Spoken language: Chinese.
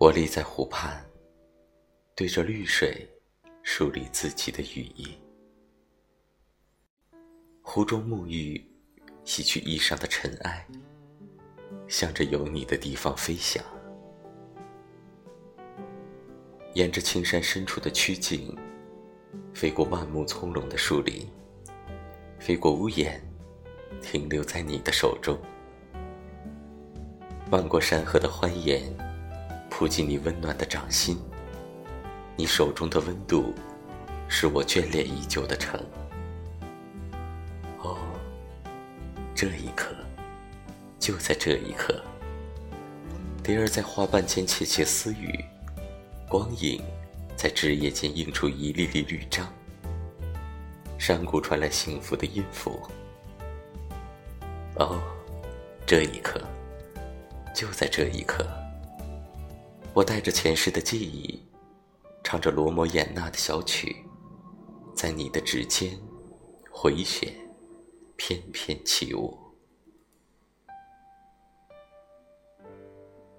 我立在湖畔，对着绿水梳理自己的羽翼。湖中沐浴，洗去衣上的尘埃，向着有你的地方飞翔。沿着青山深处的曲径，飞过万木葱茏的树林，飞过屋檐，停留在你的手中。漫过山河的欢颜，扑进你温暖的掌心。你手中的温度，是我眷恋已久的城。哦，这一刻，就在这一刻，蝶儿在花瓣间窃窃私语。光影在枝叶间映出一粒粒绿章，山谷传来幸福的音符。哦，这一刻，就在这一刻，我带着前世的记忆，唱着罗摩衍那的小曲，在你的指尖回旋，翩翩起舞。